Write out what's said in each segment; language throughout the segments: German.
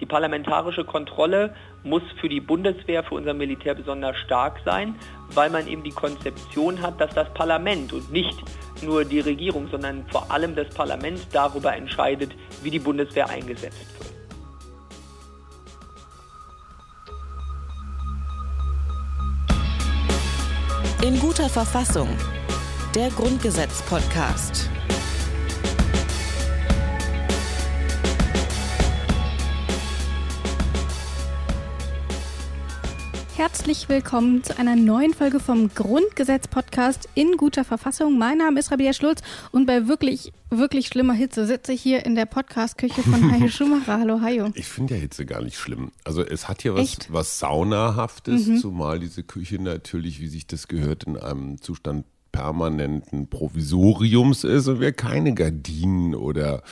Die parlamentarische Kontrolle muss für die Bundeswehr, für unser Militär besonders stark sein, weil man eben die Konzeption hat, dass das Parlament und nicht nur die Regierung, sondern vor allem das Parlament darüber entscheidet, wie die Bundeswehr eingesetzt wird. In guter Verfassung. Der Grundgesetz-Podcast. Herzlich willkommen zu einer neuen Folge vom Grundgesetz-Podcast in guter Verfassung. Mein Name ist Rabia Schlutz und bei wirklich, wirklich schlimmer Hitze sitze ich hier in der Podcast-Küche von Hajo Schumacher. Hallo, Hajo. Ich finde ja Hitze gar nicht schlimm. Also es hat hier was, was Saunahaftes, mhm. zumal diese Küche natürlich, wie sich das gehört, in einem Zustand permanenten Provisoriums ist und wir keine Gardinen oder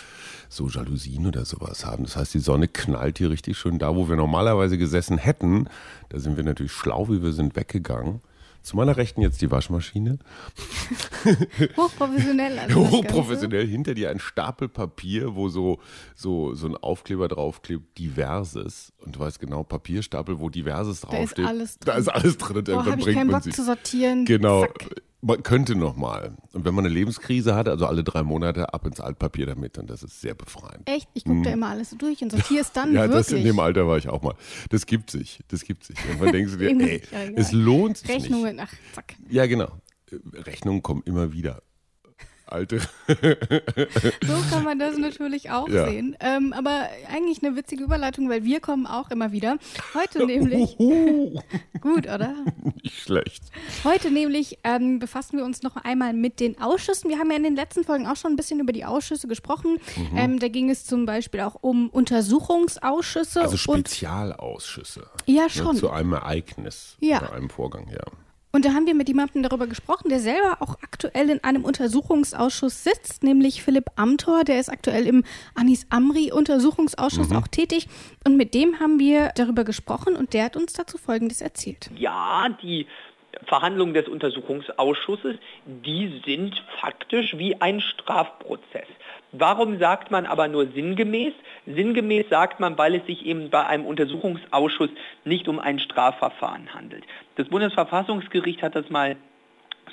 so Jalousien oder sowas haben. Das heißt, die Sonne knallt hier richtig schön da, wo wir normalerweise gesessen hätten. Da sind wir natürlich schlau, wie wir sind weggegangen. Zu meiner Rechten jetzt die Waschmaschine. Hochprofessionell. Also Hochprofessionell. Hinter dir ein Stapel Papier, wo so, so, so ein Aufkleber draufklebt, diverses. Und du weißt genau, Papierstapel, wo diverses draufsteht. Da ist alles drin. Da ist alles drin. Boah, habe ich keinen Bock zu sortieren. Genau. Zack man könnte noch mal. Und wenn man eine Lebenskrise hat, also alle drei Monate ab ins Altpapier damit, und das ist sehr befreiend. Echt? Ich gucke hm. da immer alles durch und sortiere es dann ja, wirklich. das in dem Alter war ich auch mal. Das gibt sich, das gibt sich. Und man denkt sich, ey, es lohnt sich Rechnungen, nicht. ach, zack. Ja, genau. Rechnungen kommen immer wieder alte. so kann man das natürlich auch ja. sehen. Ähm, aber eigentlich eine witzige Überleitung, weil wir kommen auch immer wieder. Heute nämlich. gut, oder? Nicht schlecht. Heute nämlich ähm, befassen wir uns noch einmal mit den Ausschüssen. Wir haben ja in den letzten Folgen auch schon ein bisschen über die Ausschüsse gesprochen. Mhm. Ähm, da ging es zum Beispiel auch um Untersuchungsausschüsse. Also Spezialausschüsse. ja, ne, schon. Ne, zu einem Ereignis ja. oder einem Vorgang, ja. Und da haben wir mit jemandem darüber gesprochen, der selber auch aktuell in einem Untersuchungsausschuss sitzt, nämlich Philipp Amthor, der ist aktuell im Anis Amri Untersuchungsausschuss mhm. auch tätig. Und mit dem haben wir darüber gesprochen und der hat uns dazu Folgendes erzählt. Ja, die Verhandlungen des Untersuchungsausschusses, die sind faktisch wie ein Strafprozess. Warum sagt man aber nur sinngemäß? Sinngemäß sagt man, weil es sich eben bei einem Untersuchungsausschuss nicht um ein Strafverfahren handelt. Das Bundesverfassungsgericht hat das mal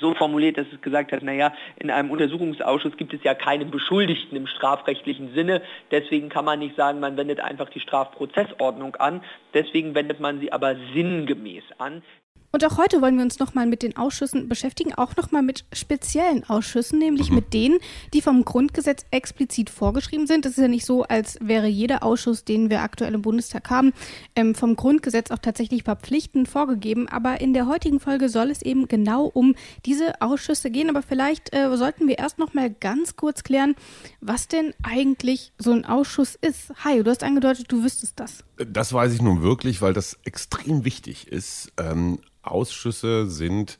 so formuliert, dass es gesagt hat, naja, in einem Untersuchungsausschuss gibt es ja keine Beschuldigten im strafrechtlichen Sinne. Deswegen kann man nicht sagen, man wendet einfach die Strafprozessordnung an. Deswegen wendet man sie aber sinngemäß an. Und auch heute wollen wir uns nochmal mit den Ausschüssen beschäftigen, auch nochmal mit speziellen Ausschüssen, nämlich mhm. mit denen, die vom Grundgesetz explizit vorgeschrieben sind. Es ist ja nicht so, als wäre jeder Ausschuss, den wir aktuell im Bundestag haben, ähm, vom Grundgesetz auch tatsächlich verpflichtend vorgegeben. Aber in der heutigen Folge soll es eben genau um diese Ausschüsse gehen. Aber vielleicht äh, sollten wir erst nochmal ganz kurz klären, was denn eigentlich so ein Ausschuss ist. Hi, du hast angedeutet, du wüsstest das. Das weiß ich nun wirklich, weil das extrem wichtig ist. Ähm, Ausschüsse sind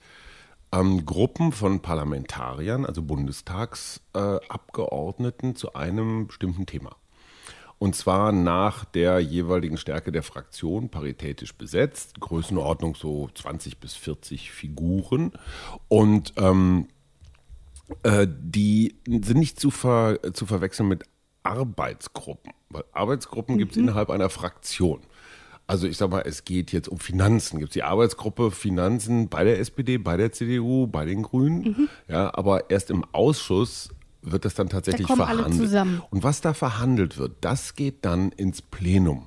ähm, Gruppen von Parlamentariern, also Bundestagsabgeordneten, äh, zu einem bestimmten Thema. Und zwar nach der jeweiligen Stärke der Fraktion, paritätisch besetzt, Größenordnung so 20 bis 40 Figuren. Und ähm, äh, die sind nicht zu, ver, zu verwechseln mit Arbeitsgruppen, weil Arbeitsgruppen mhm. gibt es innerhalb einer Fraktion. Also ich sag mal, es geht jetzt um Finanzen. Gibt es die Arbeitsgruppe Finanzen bei der SPD, bei der CDU, bei den Grünen? Mhm. Ja, aber erst im Ausschuss wird das dann tatsächlich da verhandelt. Und was da verhandelt wird, das geht dann ins Plenum.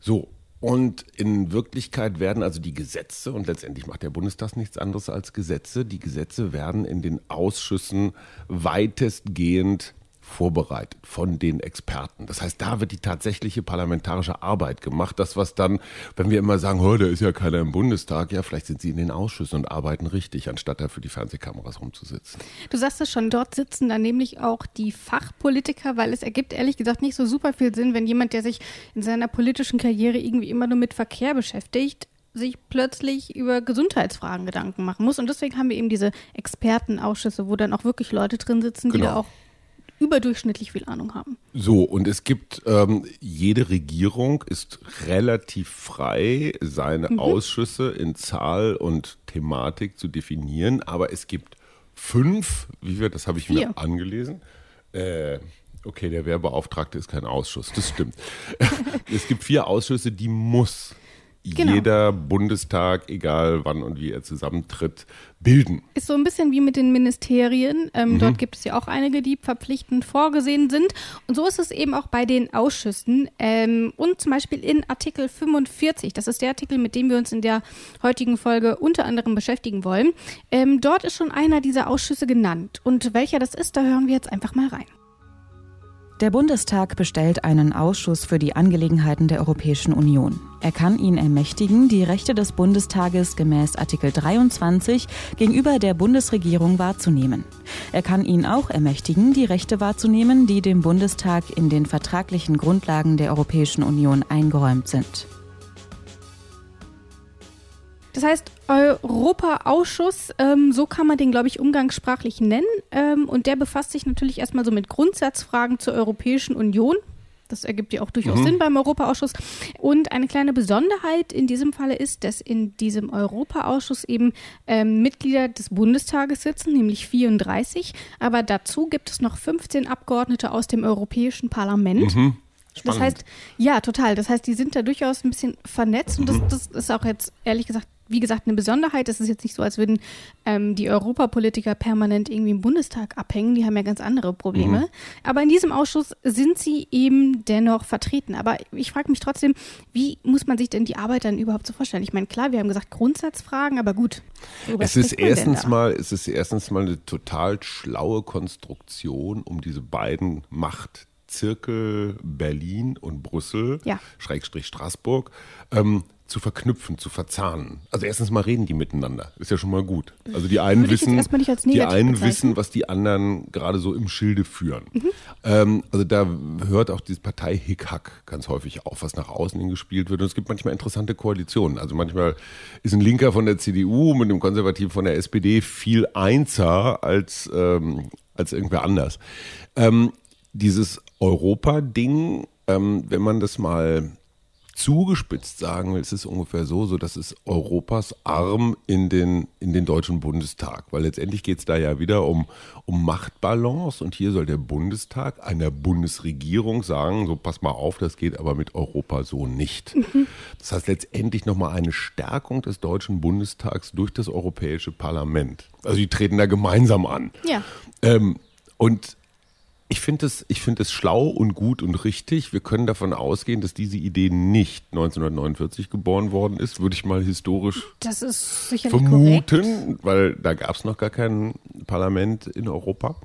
So, und in Wirklichkeit werden also die Gesetze, und letztendlich macht der Bundestag nichts anderes als Gesetze, die Gesetze werden in den Ausschüssen weitestgehend vorbereitet von den Experten. Das heißt, da wird die tatsächliche parlamentarische Arbeit gemacht. Das, was dann, wenn wir immer sagen, oh, da ist ja keiner im Bundestag, ja, vielleicht sind sie in den Ausschüssen und arbeiten richtig, anstatt da für die Fernsehkameras rumzusitzen. Du sagst es schon, dort sitzen dann nämlich auch die Fachpolitiker, weil es ergibt ehrlich gesagt nicht so super viel Sinn, wenn jemand, der sich in seiner politischen Karriere irgendwie immer nur mit Verkehr beschäftigt, sich plötzlich über Gesundheitsfragen Gedanken machen muss. Und deswegen haben wir eben diese Expertenausschüsse, wo dann auch wirklich Leute drin sitzen, die genau. da auch überdurchschnittlich viel Ahnung haben. So, und es gibt, ähm, jede Regierung ist relativ frei, seine mhm. Ausschüsse in Zahl und Thematik zu definieren, aber es gibt fünf, wie wir, das habe ich Vier. mir angelesen, äh, Okay, der Wehrbeauftragte ist kein Ausschuss, das stimmt. es gibt vier Ausschüsse, die muss genau. jeder Bundestag, egal wann und wie er zusammentritt, bilden. Ist so ein bisschen wie mit den Ministerien. Ähm, mhm. Dort gibt es ja auch einige, die verpflichtend vorgesehen sind. Und so ist es eben auch bei den Ausschüssen. Ähm, und zum Beispiel in Artikel 45, das ist der Artikel, mit dem wir uns in der heutigen Folge unter anderem beschäftigen wollen. Ähm, dort ist schon einer dieser Ausschüsse genannt. Und welcher das ist, da hören wir jetzt einfach mal rein. Der Bundestag bestellt einen Ausschuss für die Angelegenheiten der Europäischen Union. Er kann ihn ermächtigen, die Rechte des Bundestages gemäß Artikel 23 gegenüber der Bundesregierung wahrzunehmen. Er kann ihn auch ermächtigen, die Rechte wahrzunehmen, die dem Bundestag in den vertraglichen Grundlagen der Europäischen Union eingeräumt sind. Das heißt, Europaausschuss, ähm, so kann man den, glaube ich, umgangssprachlich nennen. Ähm, und der befasst sich natürlich erstmal so mit Grundsatzfragen zur Europäischen Union. Das ergibt ja auch durchaus mhm. Sinn beim Europaausschuss. Und eine kleine Besonderheit in diesem Falle ist, dass in diesem Europaausschuss eben ähm, Mitglieder des Bundestages sitzen, nämlich 34. Aber dazu gibt es noch 15 Abgeordnete aus dem Europäischen Parlament. Mhm. Spannend. Das heißt, ja, total. Das heißt, die sind da durchaus ein bisschen vernetzt mhm. und das, das ist auch jetzt ehrlich gesagt wie gesagt, eine Besonderheit. Es ist jetzt nicht so, als würden ähm, die Europapolitiker permanent irgendwie im Bundestag abhängen. Die haben ja ganz andere Probleme. Mhm. Aber in diesem Ausschuss sind sie eben dennoch vertreten. Aber ich frage mich trotzdem, wie muss man sich denn die Arbeit dann überhaupt so vorstellen? Ich meine, klar, wir haben gesagt Grundsatzfragen, aber gut. Es ist erstens mal, es ist erstens mal eine total schlaue Konstruktion, um diese beiden Machtzirkel Berlin und Brüssel, ja. Schrägstrich Straßburg, ähm, zu verknüpfen, zu verzahnen. Also erstens mal reden die miteinander, ist ja schon mal gut. Also die einen wissen, die einen wissen, was die anderen gerade so im Schilde führen. Mhm. Ähm, also da hört auch dieses Partei Hickhack ganz häufig auf, was nach außen hin gespielt wird. Und es gibt manchmal interessante Koalitionen. Also manchmal ist ein Linker von der CDU mit einem Konservativen von der SPD viel einzer als ähm, als irgendwer anders. Ähm, dieses Europa-Ding, ähm, wenn man das mal zugespitzt sagen will, ist es ungefähr so, so dass es Europas Arm in den, in den Deutschen Bundestag, weil letztendlich geht es da ja wieder um, um Machtbalance und hier soll der Bundestag einer Bundesregierung sagen, so pass mal auf, das geht aber mit Europa so nicht. Mhm. Das heißt letztendlich nochmal eine Stärkung des Deutschen Bundestags durch das Europäische Parlament. Also die treten da gemeinsam an. Ja. Ähm, und ich finde es, ich es schlau und gut und richtig. Wir können davon ausgehen, dass diese Idee nicht 1949 geboren worden ist, würde ich mal historisch vermuten, korrekt. weil da gab es noch gar kein Parlament in Europa.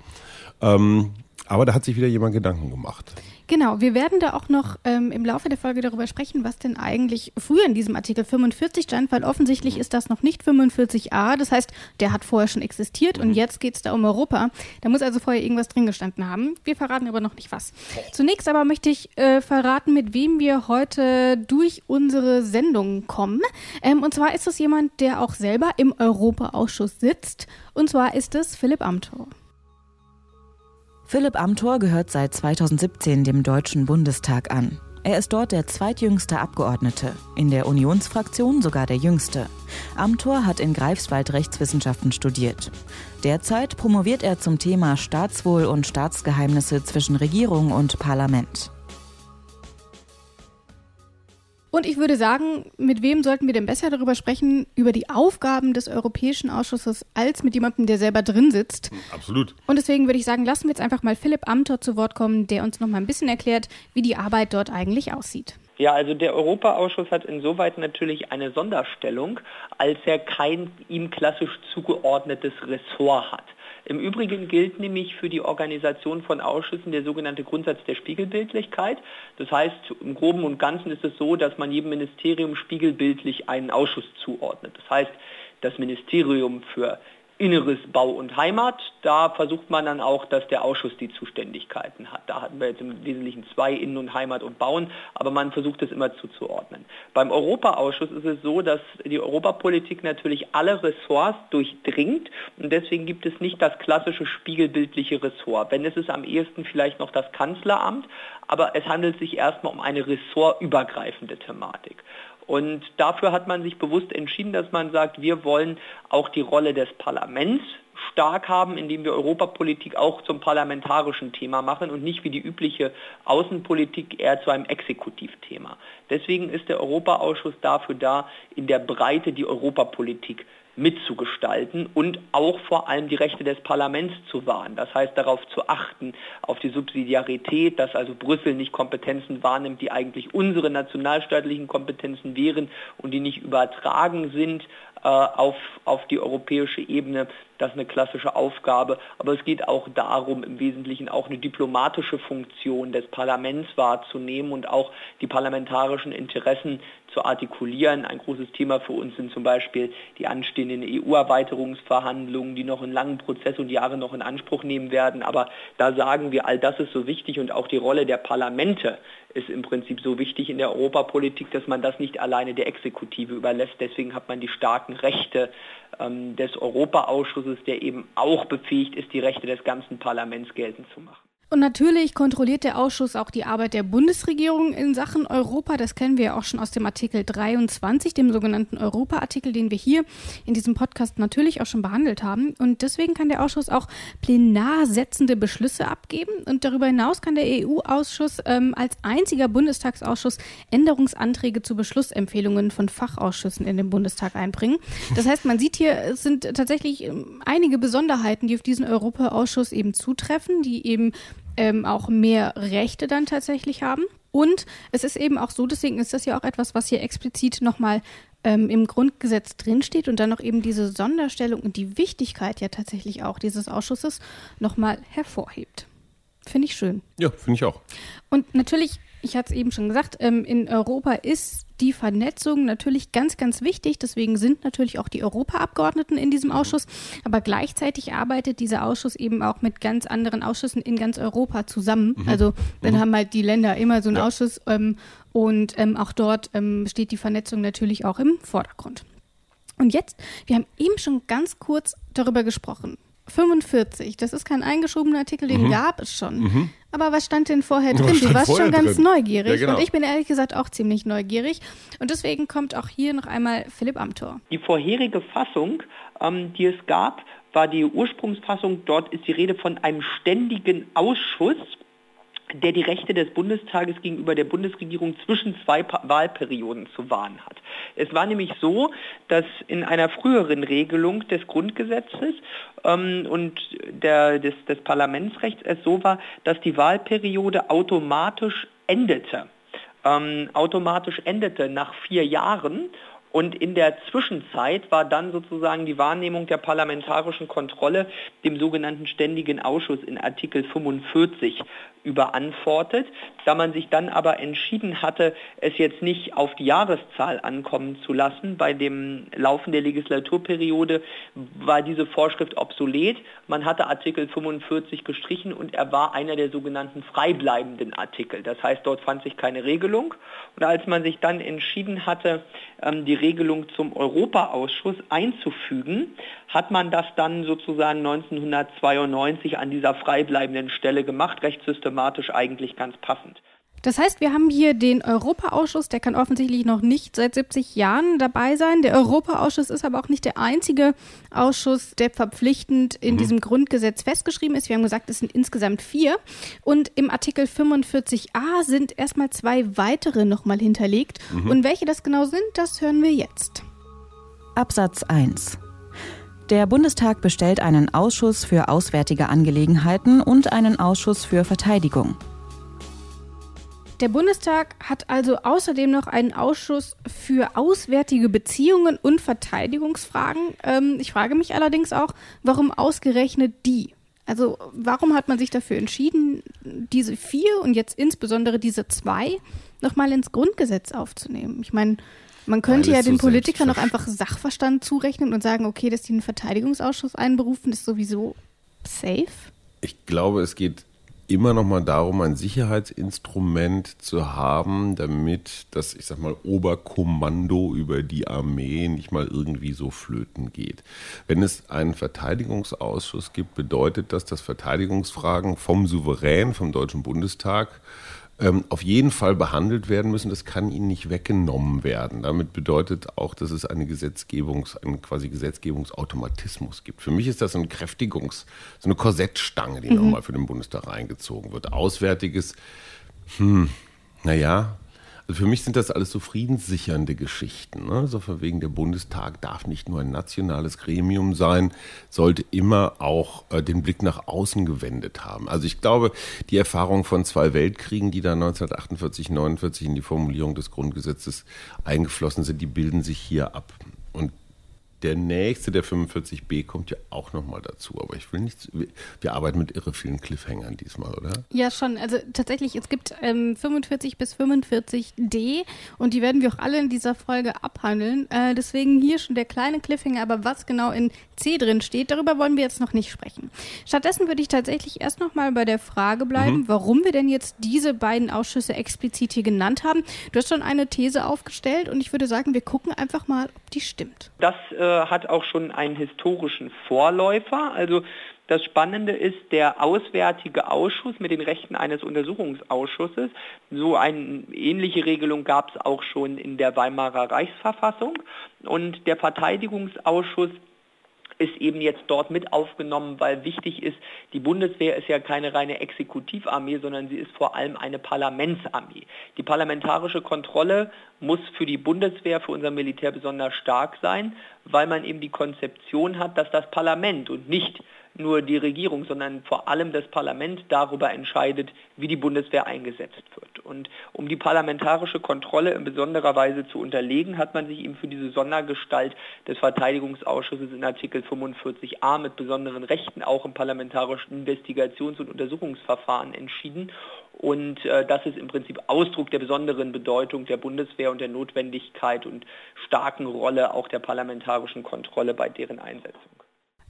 Ähm, aber da hat sich wieder jemand Gedanken gemacht. Genau, wir werden da auch noch ähm, im Laufe der Folge darüber sprechen, was denn eigentlich früher in diesem Artikel 45 stand, weil offensichtlich ist das noch nicht 45a. Das heißt, der hat vorher schon existiert und mhm. jetzt geht es da um Europa. Da muss also vorher irgendwas drin gestanden haben. Wir verraten aber noch nicht was. Zunächst aber möchte ich äh, verraten, mit wem wir heute durch unsere Sendung kommen. Ähm, und zwar ist es jemand, der auch selber im Europaausschuss sitzt. Und zwar ist es Philipp Amthor. Philipp Amthor gehört seit 2017 dem Deutschen Bundestag an. Er ist dort der zweitjüngste Abgeordnete, in der Unionsfraktion sogar der jüngste. Amthor hat in Greifswald Rechtswissenschaften studiert. Derzeit promoviert er zum Thema Staatswohl und Staatsgeheimnisse zwischen Regierung und Parlament. Und ich würde sagen, mit wem sollten wir denn besser darüber sprechen, über die Aufgaben des Europäischen Ausschusses, als mit jemandem, der selber drin sitzt? Absolut. Und deswegen würde ich sagen, lassen wir jetzt einfach mal Philipp Amthor zu Wort kommen, der uns noch mal ein bisschen erklärt, wie die Arbeit dort eigentlich aussieht. Ja, also der Europaausschuss hat insoweit natürlich eine Sonderstellung, als er kein ihm klassisch zugeordnetes Ressort hat. Im Übrigen gilt nämlich für die Organisation von Ausschüssen der sogenannte Grundsatz der Spiegelbildlichkeit. Das heißt, im Groben und Ganzen ist es so, dass man jedem Ministerium spiegelbildlich einen Ausschuss zuordnet. Das heißt, das Ministerium für Inneres, Bau und Heimat. Da versucht man dann auch, dass der Ausschuss die Zuständigkeiten hat. Da hatten wir jetzt im Wesentlichen zwei, Innen- und Heimat und Bauen, aber man versucht es immer zuzuordnen. Beim Europaausschuss ist es so, dass die Europapolitik natürlich alle Ressorts durchdringt und deswegen gibt es nicht das klassische spiegelbildliche Ressort. Wenn es ist am ehesten vielleicht noch das Kanzleramt, aber es handelt sich erstmal um eine ressortübergreifende Thematik. Und dafür hat man sich bewusst entschieden, dass man sagt, wir wollen auch die Rolle des Parlaments stark haben, indem wir Europapolitik auch zum parlamentarischen Thema machen und nicht wie die übliche Außenpolitik eher zu einem Exekutivthema. Deswegen ist der Europaausschuss dafür da, in der Breite die Europapolitik mitzugestalten und auch vor allem die Rechte des Parlaments zu wahren. Das heißt darauf zu achten, auf die Subsidiarität, dass also Brüssel nicht Kompetenzen wahrnimmt, die eigentlich unsere nationalstaatlichen Kompetenzen wären und die nicht übertragen sind äh, auf, auf die europäische Ebene. Das ist eine klassische Aufgabe. Aber es geht auch darum, im Wesentlichen auch eine diplomatische Funktion des Parlaments wahrzunehmen und auch die parlamentarischen Interessen zu artikulieren. Ein großes Thema für uns sind zum Beispiel die anstehenden EU-Erweiterungsverhandlungen, die noch einen langen Prozess und Jahre noch in Anspruch nehmen werden. Aber da sagen wir, all das ist so wichtig und auch die Rolle der Parlamente ist im Prinzip so wichtig in der Europapolitik, dass man das nicht alleine der Exekutive überlässt. Deswegen hat man die starken Rechte ähm, des Europaausschusses, der eben auch befähigt ist, die Rechte des ganzen Parlaments geltend zu machen. Und natürlich kontrolliert der Ausschuss auch die Arbeit der Bundesregierung in Sachen Europa. Das kennen wir ja auch schon aus dem Artikel 23, dem sogenannten Europa-Artikel, den wir hier in diesem Podcast natürlich auch schon behandelt haben. Und deswegen kann der Ausschuss auch plenarsetzende Beschlüsse abgeben. Und darüber hinaus kann der EU-Ausschuss ähm, als einziger Bundestagsausschuss Änderungsanträge zu Beschlussempfehlungen von Fachausschüssen in den Bundestag einbringen. Das heißt, man sieht hier, es sind tatsächlich ähm, einige Besonderheiten, die auf diesen Europa-Ausschuss eben zutreffen, die eben ähm, auch mehr Rechte dann tatsächlich haben. Und es ist eben auch so, deswegen ist das ja auch etwas, was hier explizit nochmal ähm, im Grundgesetz drinsteht und dann noch eben diese Sonderstellung und die Wichtigkeit ja tatsächlich auch dieses Ausschusses nochmal hervorhebt. Finde ich schön. Ja, finde ich auch. Und natürlich ich hatte es eben schon gesagt, ähm, in Europa ist die Vernetzung natürlich ganz, ganz wichtig. Deswegen sind natürlich auch die Europaabgeordneten in diesem Ausschuss. Aber gleichzeitig arbeitet dieser Ausschuss eben auch mit ganz anderen Ausschüssen in ganz Europa zusammen. Mhm. Also dann mhm. haben halt die Länder immer so einen ja. Ausschuss ähm, und ähm, auch dort ähm, steht die Vernetzung natürlich auch im Vordergrund. Und jetzt, wir haben eben schon ganz kurz darüber gesprochen. 45, das ist kein eingeschobener Artikel, den mhm. gab es schon. Mhm. Aber was stand denn vorher drin? Du warst schon ganz drin? neugierig. Ja, genau. Und ich bin ehrlich gesagt auch ziemlich neugierig. Und deswegen kommt auch hier noch einmal Philipp Amthor. Die vorherige Fassung, ähm, die es gab, war die Ursprungsfassung. Dort ist die Rede von einem ständigen Ausschuss der die Rechte des Bundestages gegenüber der Bundesregierung zwischen zwei Wahlperioden zu wahren hat. Es war nämlich so, dass in einer früheren Regelung des Grundgesetzes ähm, und der, des, des Parlamentsrechts es so war, dass die Wahlperiode automatisch endete. Ähm, automatisch endete nach vier Jahren und in der Zwischenzeit war dann sozusagen die Wahrnehmung der parlamentarischen Kontrolle dem sogenannten Ständigen Ausschuss in Artikel 45 überantwortet. Da man sich dann aber entschieden hatte, es jetzt nicht auf die Jahreszahl ankommen zu lassen, bei dem Laufen der Legislaturperiode war diese Vorschrift obsolet. Man hatte Artikel 45 gestrichen und er war einer der sogenannten freibleibenden Artikel. Das heißt, dort fand sich keine Regelung. Und als man sich dann entschieden hatte, ähm, die Regelung zum Europaausschuss einzufügen, hat man das dann sozusagen 1992 an dieser freibleibenden Stelle gemacht, recht systematisch eigentlich ganz passend. Das heißt, wir haben hier den Europaausschuss, der kann offensichtlich noch nicht seit 70 Jahren dabei sein. Der Europaausschuss ist aber auch nicht der einzige Ausschuss, der verpflichtend in mhm. diesem Grundgesetz festgeschrieben ist. Wir haben gesagt, es sind insgesamt vier. Und im Artikel 45a sind erstmal zwei weitere nochmal hinterlegt. Mhm. Und welche das genau sind, das hören wir jetzt. Absatz 1. Der Bundestag bestellt einen Ausschuss für Auswärtige Angelegenheiten und einen Ausschuss für Verteidigung. Der Bundestag hat also außerdem noch einen Ausschuss für auswärtige Beziehungen und Verteidigungsfragen. Ähm, ich frage mich allerdings auch, warum ausgerechnet die? Also warum hat man sich dafür entschieden, diese vier und jetzt insbesondere diese zwei nochmal ins Grundgesetz aufzunehmen? Ich meine, man könnte ja den so Politikern noch einfach Sachverstand zurechnen und sagen, okay, dass die einen Verteidigungsausschuss einberufen, ist sowieso safe. Ich glaube, es geht immer noch mal darum, ein Sicherheitsinstrument zu haben, damit das, ich sag mal, Oberkommando über die Armee nicht mal irgendwie so flöten geht. Wenn es einen Verteidigungsausschuss gibt, bedeutet das, dass Verteidigungsfragen vom Souverän, vom Deutschen Bundestag, ähm, auf jeden Fall behandelt werden müssen. Das kann ihnen nicht weggenommen werden. Damit bedeutet auch, dass es eine Gesetzgebungs, einen quasi Gesetzgebungsautomatismus gibt. Für mich ist das eine Kräftigungs, so eine Korsettstange, die mhm. nochmal für den Bundestag reingezogen wird. Auswärtiges, hm, naja, also für mich sind das alles so friedenssichernde Geschichten. Ne? So von wegen der Bundestag darf nicht nur ein nationales Gremium sein, sollte immer auch äh, den Blick nach außen gewendet haben. Also ich glaube, die Erfahrung von zwei Weltkriegen, die da 1948, 49 in die Formulierung des Grundgesetzes eingeflossen sind, die bilden sich hier ab. Und der nächste, der 45b, kommt ja auch nochmal dazu. Aber ich will nicht. Wir arbeiten mit irre vielen Cliffhangern diesmal, oder? Ja, schon. Also tatsächlich, es gibt ähm, 45 bis 45d und die werden wir auch alle in dieser Folge abhandeln. Äh, deswegen hier schon der kleine Cliffhanger, aber was genau in C drin steht, darüber wollen wir jetzt noch nicht sprechen. Stattdessen würde ich tatsächlich erst nochmal bei der Frage bleiben, mhm. warum wir denn jetzt diese beiden Ausschüsse explizit hier genannt haben. Du hast schon eine These aufgestellt und ich würde sagen, wir gucken einfach mal, ob die stimmt. Das äh hat auch schon einen historischen Vorläufer. Also das Spannende ist der Auswärtige Ausschuss mit den Rechten eines Untersuchungsausschusses. So eine ähnliche Regelung gab es auch schon in der Weimarer Reichsverfassung. Und der Verteidigungsausschuss ist eben jetzt dort mit aufgenommen, weil wichtig ist, die Bundeswehr ist ja keine reine Exekutivarmee, sondern sie ist vor allem eine Parlamentsarmee. Die parlamentarische Kontrolle muss für die Bundeswehr, für unser Militär besonders stark sein, weil man eben die Konzeption hat, dass das Parlament und nicht nur die Regierung, sondern vor allem das Parlament darüber entscheidet, wie die Bundeswehr eingesetzt wird. Und um die parlamentarische Kontrolle in besonderer Weise zu unterlegen, hat man sich eben für diese Sondergestalt des Verteidigungsausschusses in Artikel 45a mit besonderen Rechten auch im parlamentarischen Investigations- und Untersuchungsverfahren entschieden. Und äh, das ist im Prinzip Ausdruck der besonderen Bedeutung der Bundeswehr und der Notwendigkeit und starken Rolle auch der parlamentarischen Kontrolle bei deren Einsetzung.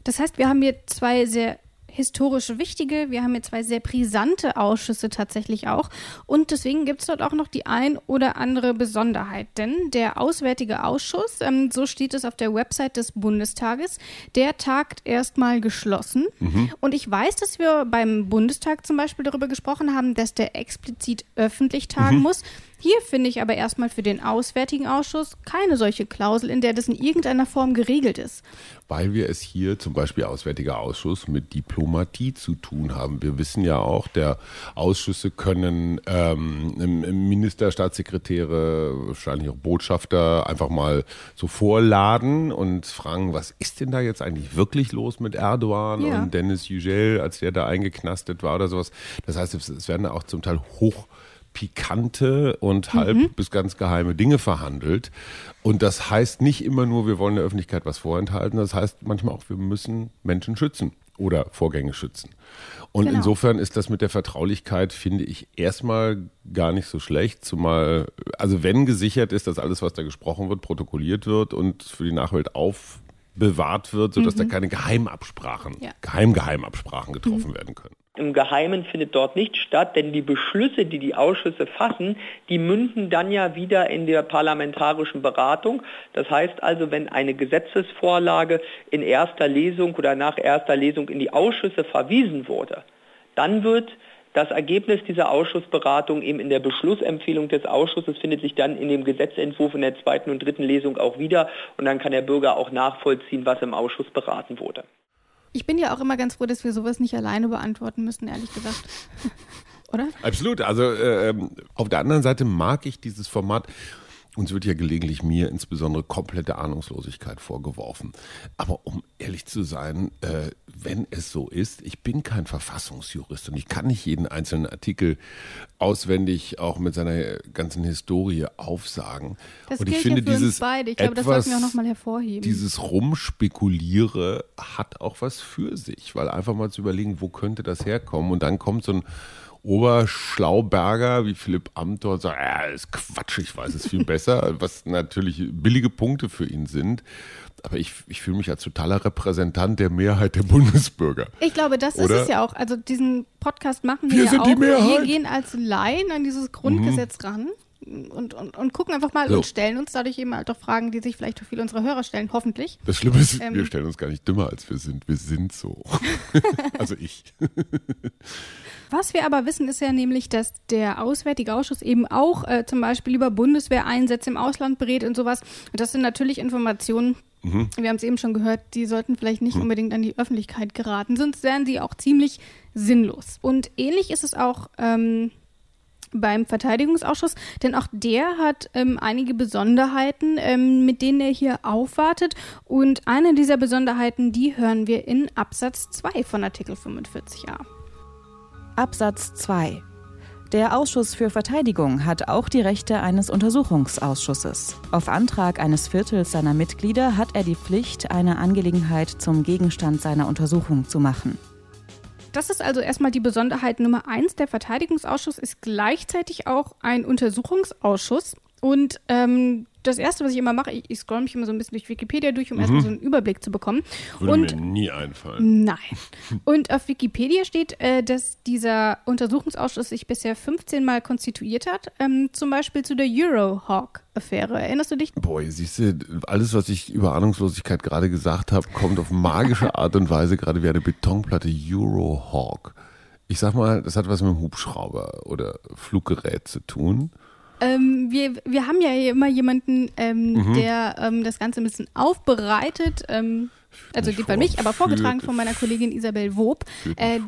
Das heißt, wir haben hier zwei sehr historisch wichtige, wir haben hier zwei sehr brisante Ausschüsse tatsächlich auch. Und deswegen gibt es dort auch noch die ein oder andere Besonderheit. Denn der Auswärtige Ausschuss, ähm, so steht es auf der Website des Bundestages, der tagt erstmal geschlossen. Mhm. Und ich weiß, dass wir beim Bundestag zum Beispiel darüber gesprochen haben, dass der explizit öffentlich tagen mhm. muss. Hier finde ich aber erstmal für den Auswärtigen Ausschuss keine solche Klausel, in der das in irgendeiner Form geregelt ist. Weil wir es hier zum Beispiel Auswärtiger Ausschuss mit Diplomatie zu tun haben. Wir wissen ja auch, der Ausschüsse können ähm, Minister, Staatssekretäre, wahrscheinlich auch Botschafter einfach mal so vorladen und fragen, was ist denn da jetzt eigentlich wirklich los mit Erdogan ja. und Dennis Yücel, als der da eingeknastet war oder sowas. Das heißt, es werden auch zum Teil hoch pikante und halb mhm. bis ganz geheime Dinge verhandelt. Und das heißt nicht immer nur, wir wollen der Öffentlichkeit was vorenthalten. Das heißt manchmal auch, wir müssen Menschen schützen oder Vorgänge schützen. Und genau. insofern ist das mit der Vertraulichkeit, finde ich, erstmal gar nicht so schlecht. Zumal, also wenn gesichert ist, dass alles, was da gesprochen wird, protokolliert wird und für die Nachwelt aufbewahrt wird, sodass mhm. da keine Geheimabsprachen, ja. Geheimgeheimabsprachen getroffen mhm. werden können im Geheimen findet dort nicht statt, denn die Beschlüsse, die die Ausschüsse fassen, die münden dann ja wieder in der parlamentarischen Beratung. Das heißt also, wenn eine Gesetzesvorlage in erster Lesung oder nach erster Lesung in die Ausschüsse verwiesen wurde, dann wird das Ergebnis dieser Ausschussberatung eben in der Beschlussempfehlung des Ausschusses findet sich dann in dem Gesetzentwurf in der zweiten und dritten Lesung auch wieder und dann kann der Bürger auch nachvollziehen, was im Ausschuss beraten wurde. Ich bin ja auch immer ganz froh, dass wir sowas nicht alleine beantworten müssen, ehrlich gesagt. Oder? Absolut. Also äh, auf der anderen Seite mag ich dieses Format. Uns wird ja gelegentlich mir insbesondere komplette Ahnungslosigkeit vorgeworfen. Aber um ehrlich zu sein, äh, wenn es so ist, ich bin kein Verfassungsjurist und ich kann nicht jeden einzelnen Artikel auswendig auch mit seiner ganzen Historie aufsagen. Das und ich finde ja dieses beide. Ich glaube, das sollten wir auch nochmal hervorheben. Dieses Rumspekuliere hat auch was für sich, weil einfach mal zu überlegen, wo könnte das herkommen und dann kommt so ein Oberschlauberger wie Philipp Amthor sagt, ja, ist Quatsch, ich weiß es viel besser, was natürlich billige Punkte für ihn sind. Aber ich, ich fühle mich als totaler Repräsentant der Mehrheit der Bundesbürger. Ich glaube, das Oder? ist es ja auch. Also diesen Podcast machen wir, wir ja auch. Wir gehen als Laien an dieses Grundgesetz mhm. ran und, und, und gucken einfach mal so. und stellen uns dadurch eben halt auch Fragen, die sich vielleicht viele unserer Hörer stellen, hoffentlich. Das Schlimme ist, ähm, wir stellen uns gar nicht dümmer, als wir sind. Wir sind so. also ich. Was wir aber wissen, ist ja nämlich, dass der Auswärtige Ausschuss eben auch äh, zum Beispiel über Bundeswehreinsätze im Ausland berät und sowas. Und das sind natürlich Informationen, mhm. wir haben es eben schon gehört, die sollten vielleicht nicht mhm. unbedingt an die Öffentlichkeit geraten, sonst wären sie auch ziemlich sinnlos. Und ähnlich ist es auch ähm, beim Verteidigungsausschuss, denn auch der hat ähm, einige Besonderheiten, ähm, mit denen er hier aufwartet. Und eine dieser Besonderheiten, die hören wir in Absatz 2 von Artikel 45a. Absatz 2 der Ausschuss für Verteidigung hat auch die Rechte eines Untersuchungsausschusses. Auf Antrag eines Viertels seiner Mitglieder hat er die Pflicht, eine Angelegenheit zum Gegenstand seiner Untersuchung zu machen. Das ist also erstmal die Besonderheit Nummer eins. Der Verteidigungsausschuss ist gleichzeitig auch ein Untersuchungsausschuss. Und ähm, das Erste, was ich immer mache, ich, ich scroll mich immer so ein bisschen durch Wikipedia durch, um mhm. erstmal so einen Überblick zu bekommen. Würde und, mir nie einfallen. Nein. Und auf Wikipedia steht, äh, dass dieser Untersuchungsausschuss sich bisher 15 Mal konstituiert hat, ähm, zum Beispiel zu der Eurohawk-Affäre. Erinnerst du dich? Boah, siehst du, alles, was ich über Ahnungslosigkeit gerade gesagt habe, kommt auf magische Art und Weise gerade wie eine Betonplatte Eurohawk. Ich sag mal, das hat was mit dem Hubschrauber oder Fluggerät zu tun. Ähm, wir, wir haben ja hier immer jemanden, ähm, mhm. der ähm, das Ganze ein bisschen aufbereitet. Ähm, also in dem Fall mich, aber vorgetragen von meiner Kollegin Isabel Wob. Äh,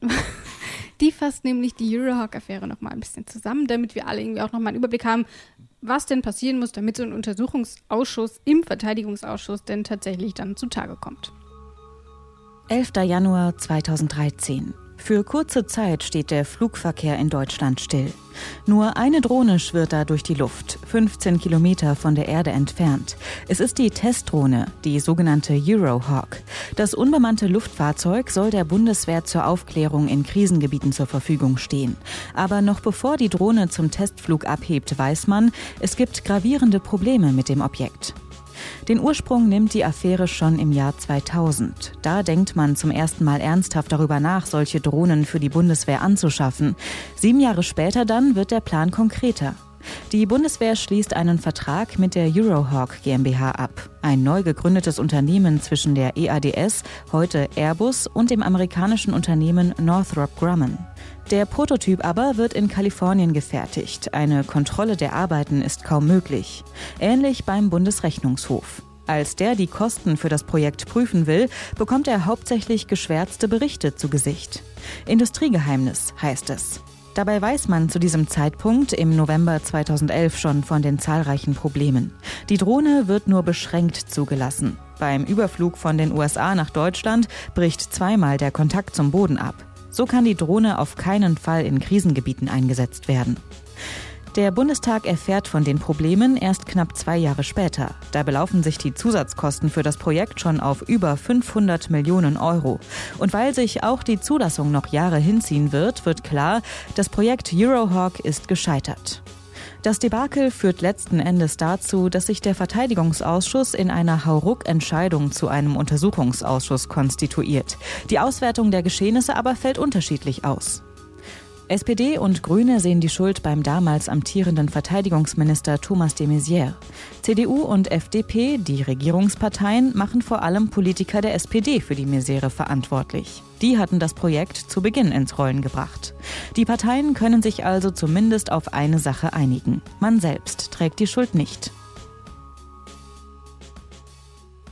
die fasst nämlich die Eurohawk-Affäre nochmal ein bisschen zusammen, damit wir alle irgendwie auch nochmal einen Überblick haben, was denn passieren muss, damit so ein Untersuchungsausschuss im Verteidigungsausschuss denn tatsächlich dann zutage kommt. 11. Januar 2013. Für kurze Zeit steht der Flugverkehr in Deutschland still. Nur eine Drohne schwirrt da durch die Luft, 15 Kilometer von der Erde entfernt. Es ist die Testdrohne, die sogenannte Eurohawk. Das unbemannte Luftfahrzeug soll der Bundeswehr zur Aufklärung in Krisengebieten zur Verfügung stehen. Aber noch bevor die Drohne zum Testflug abhebt, weiß man, es gibt gravierende Probleme mit dem Objekt. Den Ursprung nimmt die Affäre schon im Jahr 2000. Da denkt man zum ersten Mal ernsthaft darüber nach, solche Drohnen für die Bundeswehr anzuschaffen. Sieben Jahre später dann wird der Plan konkreter. Die Bundeswehr schließt einen Vertrag mit der Eurohawk GmbH ab, ein neu gegründetes Unternehmen zwischen der EADS, heute Airbus, und dem amerikanischen Unternehmen Northrop Grumman. Der Prototyp aber wird in Kalifornien gefertigt. Eine Kontrolle der Arbeiten ist kaum möglich. Ähnlich beim Bundesrechnungshof. Als der die Kosten für das Projekt prüfen will, bekommt er hauptsächlich geschwärzte Berichte zu Gesicht. Industriegeheimnis heißt es. Dabei weiß man zu diesem Zeitpunkt im November 2011 schon von den zahlreichen Problemen. Die Drohne wird nur beschränkt zugelassen. Beim Überflug von den USA nach Deutschland bricht zweimal der Kontakt zum Boden ab. So kann die Drohne auf keinen Fall in Krisengebieten eingesetzt werden. Der Bundestag erfährt von den Problemen erst knapp zwei Jahre später. Da belaufen sich die Zusatzkosten für das Projekt schon auf über 500 Millionen Euro. Und weil sich auch die Zulassung noch Jahre hinziehen wird, wird klar, das Projekt Eurohawk ist gescheitert. Das Debakel führt letzten Endes dazu, dass sich der Verteidigungsausschuss in einer Hauruck-Entscheidung zu einem Untersuchungsausschuss konstituiert. Die Auswertung der Geschehnisse aber fällt unterschiedlich aus. SPD und Grüne sehen die Schuld beim damals amtierenden Verteidigungsminister Thomas de Maizière. CDU und FDP, die Regierungsparteien, machen vor allem Politiker der SPD für die Misere verantwortlich. Die hatten das Projekt zu Beginn ins Rollen gebracht. Die Parteien können sich also zumindest auf eine Sache einigen. Man selbst trägt die Schuld nicht.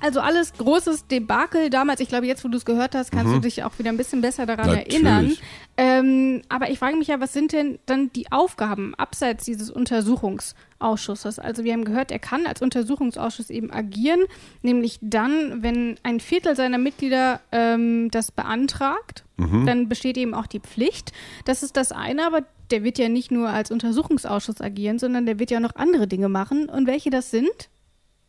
Also alles großes Debakel damals. Ich glaube, jetzt, wo du es gehört hast, kannst mhm. du dich auch wieder ein bisschen besser daran Natürlich. erinnern. Ähm, aber ich frage mich ja, was sind denn dann die Aufgaben abseits dieses Untersuchungsausschusses? Also wir haben gehört, er kann als Untersuchungsausschuss eben agieren, nämlich dann, wenn ein Viertel seiner Mitglieder ähm, das beantragt, mhm. dann besteht eben auch die Pflicht. Das ist das eine, aber der wird ja nicht nur als Untersuchungsausschuss agieren, sondern der wird ja noch andere Dinge machen. Und welche das sind?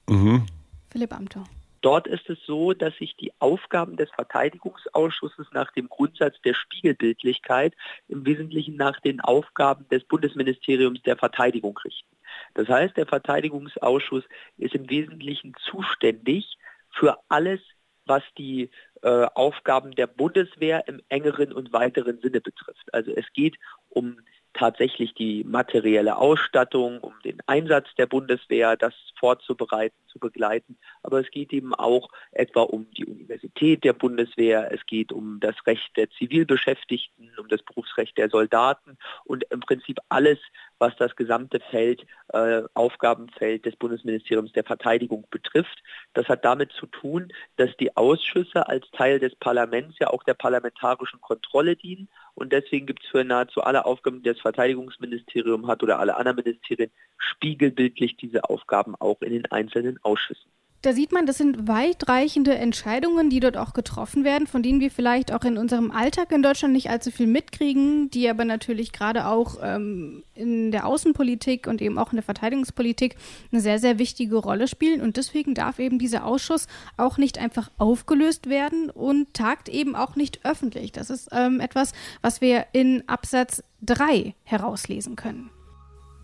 Mhm. Philipp Amthor. Dort ist es so, dass sich die Aufgaben des Verteidigungsausschusses nach dem Grundsatz der Spiegelbildlichkeit im Wesentlichen nach den Aufgaben des Bundesministeriums der Verteidigung richten. Das heißt, der Verteidigungsausschuss ist im Wesentlichen zuständig für alles, was die äh, Aufgaben der Bundeswehr im engeren und weiteren Sinne betrifft. Also es geht um tatsächlich die materielle Ausstattung, um den Einsatz der Bundeswehr, das vorzubereiten, zu begleiten. Aber es geht eben auch etwa um die Universität der Bundeswehr, es geht um das Recht der Zivilbeschäftigten, um das Berufsrecht der Soldaten und im Prinzip alles, was das gesamte Feld, äh, Aufgabenfeld des Bundesministeriums der Verteidigung betrifft. Das hat damit zu tun, dass die Ausschüsse als Teil des Parlaments ja auch der parlamentarischen Kontrolle dienen und deswegen gibt es für nahezu alle Aufgaben, die das Verteidigungsministerium hat oder alle anderen Ministerien, spiegelbildlich diese Aufgaben auch in den einzelnen Ausschüssen. Da sieht man, das sind weitreichende Entscheidungen, die dort auch getroffen werden, von denen wir vielleicht auch in unserem Alltag in Deutschland nicht allzu viel mitkriegen, die aber natürlich gerade auch ähm, in der Außenpolitik und eben auch in der Verteidigungspolitik eine sehr, sehr wichtige Rolle spielen. Und deswegen darf eben dieser Ausschuss auch nicht einfach aufgelöst werden und tagt eben auch nicht öffentlich. Das ist ähm, etwas, was wir in Absatz 3 herauslesen können.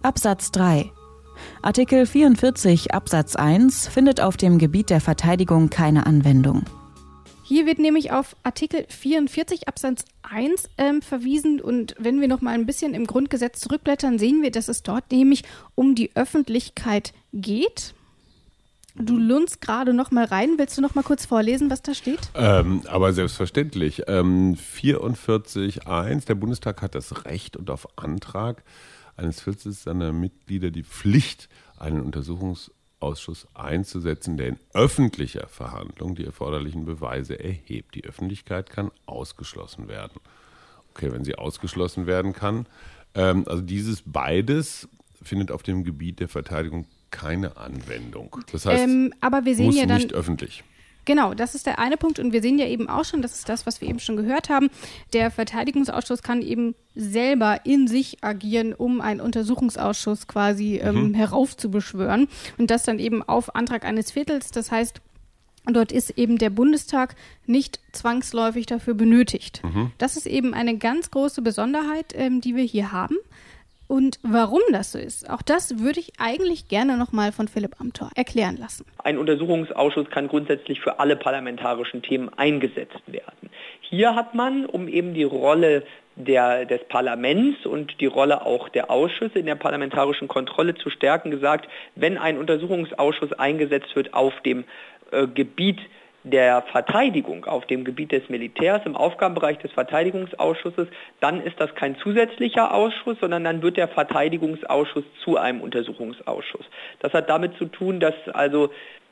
Absatz 3 Artikel 44 Absatz 1 findet auf dem Gebiet der Verteidigung keine Anwendung. Hier wird nämlich auf Artikel 44 Absatz 1 ähm, verwiesen und wenn wir noch mal ein bisschen im Grundgesetz zurückblättern, sehen wir, dass es dort nämlich um die Öffentlichkeit geht. Du lunst gerade noch mal rein. Willst du noch mal kurz vorlesen, was da steht? Ähm, aber selbstverständlich. Ähm, 44.1. Der Bundestag hat das Recht und auf Antrag eines Viertels seiner Mitglieder die Pflicht, einen Untersuchungsausschuss einzusetzen, der in öffentlicher Verhandlung die erforderlichen Beweise erhebt. Die Öffentlichkeit kann ausgeschlossen werden. Okay, wenn sie ausgeschlossen werden kann. Ähm, also dieses beides findet auf dem Gebiet der Verteidigung keine Anwendung. Das heißt, ähm, aber wir sehen muss ja dann, nicht öffentlich. Genau, das ist der eine Punkt. Und wir sehen ja eben auch schon, das ist das, was wir eben schon gehört haben. Der Verteidigungsausschuss kann eben selber in sich agieren, um einen Untersuchungsausschuss quasi ähm, mhm. heraufzubeschwören. Und das dann eben auf Antrag eines Viertels. Das heißt, dort ist eben der Bundestag nicht zwangsläufig dafür benötigt. Mhm. Das ist eben eine ganz große Besonderheit, ähm, die wir hier haben. Und warum das so ist, auch das würde ich eigentlich gerne nochmal von Philipp Amthor erklären lassen. Ein Untersuchungsausschuss kann grundsätzlich für alle parlamentarischen Themen eingesetzt werden. Hier hat man, um eben die Rolle der, des Parlaments und die Rolle auch der Ausschüsse in der parlamentarischen Kontrolle zu stärken, gesagt, wenn ein Untersuchungsausschuss eingesetzt wird auf dem äh, Gebiet der Verteidigung auf dem Gebiet des Militärs im Aufgabenbereich des Verteidigungsausschusses, dann ist das kein zusätzlicher Ausschuss, sondern dann wird der Verteidigungsausschuss zu einem Untersuchungsausschuss. Das hat damit zu tun, dass also